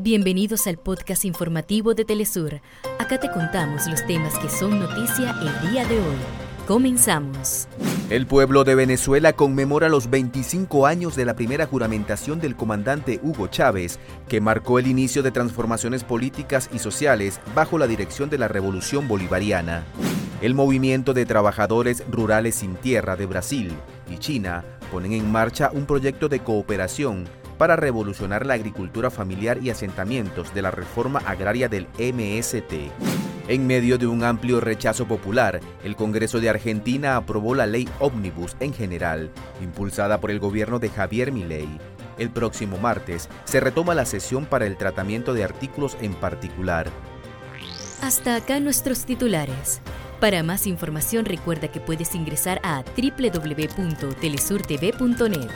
Bienvenidos al podcast informativo de Telesur. Acá te contamos los temas que son noticia el día de hoy. Comenzamos. El pueblo de Venezuela conmemora los 25 años de la primera juramentación del comandante Hugo Chávez, que marcó el inicio de transformaciones políticas y sociales bajo la dirección de la Revolución Bolivariana. El movimiento de trabajadores rurales sin tierra de Brasil y China ponen en marcha un proyecto de cooperación para revolucionar la agricultura familiar y asentamientos de la reforma agraria del MST. En medio de un amplio rechazo popular, el Congreso de Argentina aprobó la ley Omnibus en general, impulsada por el gobierno de Javier Milei. El próximo martes se retoma la sesión para el tratamiento de artículos en particular. Hasta acá nuestros titulares. Para más información recuerda que puedes ingresar a www.telesurtv.net.